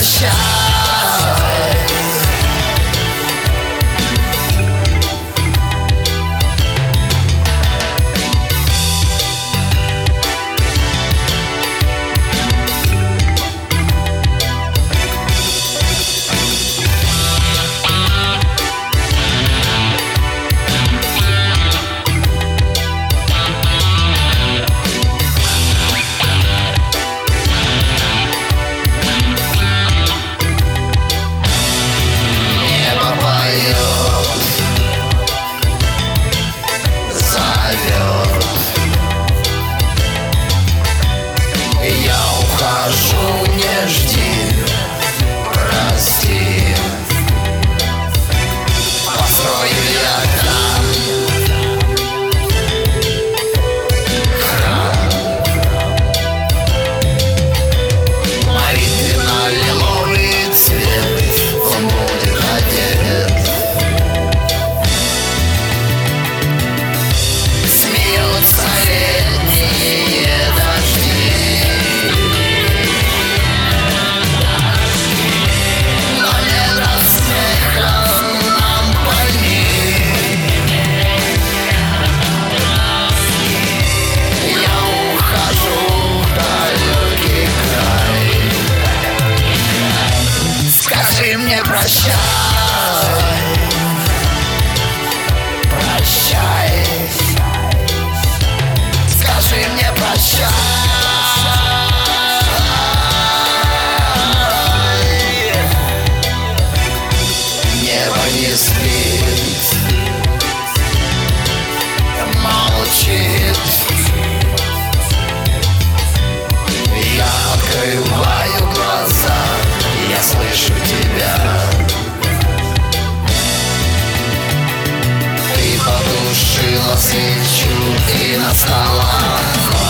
shot. Shut свечу и на скалах.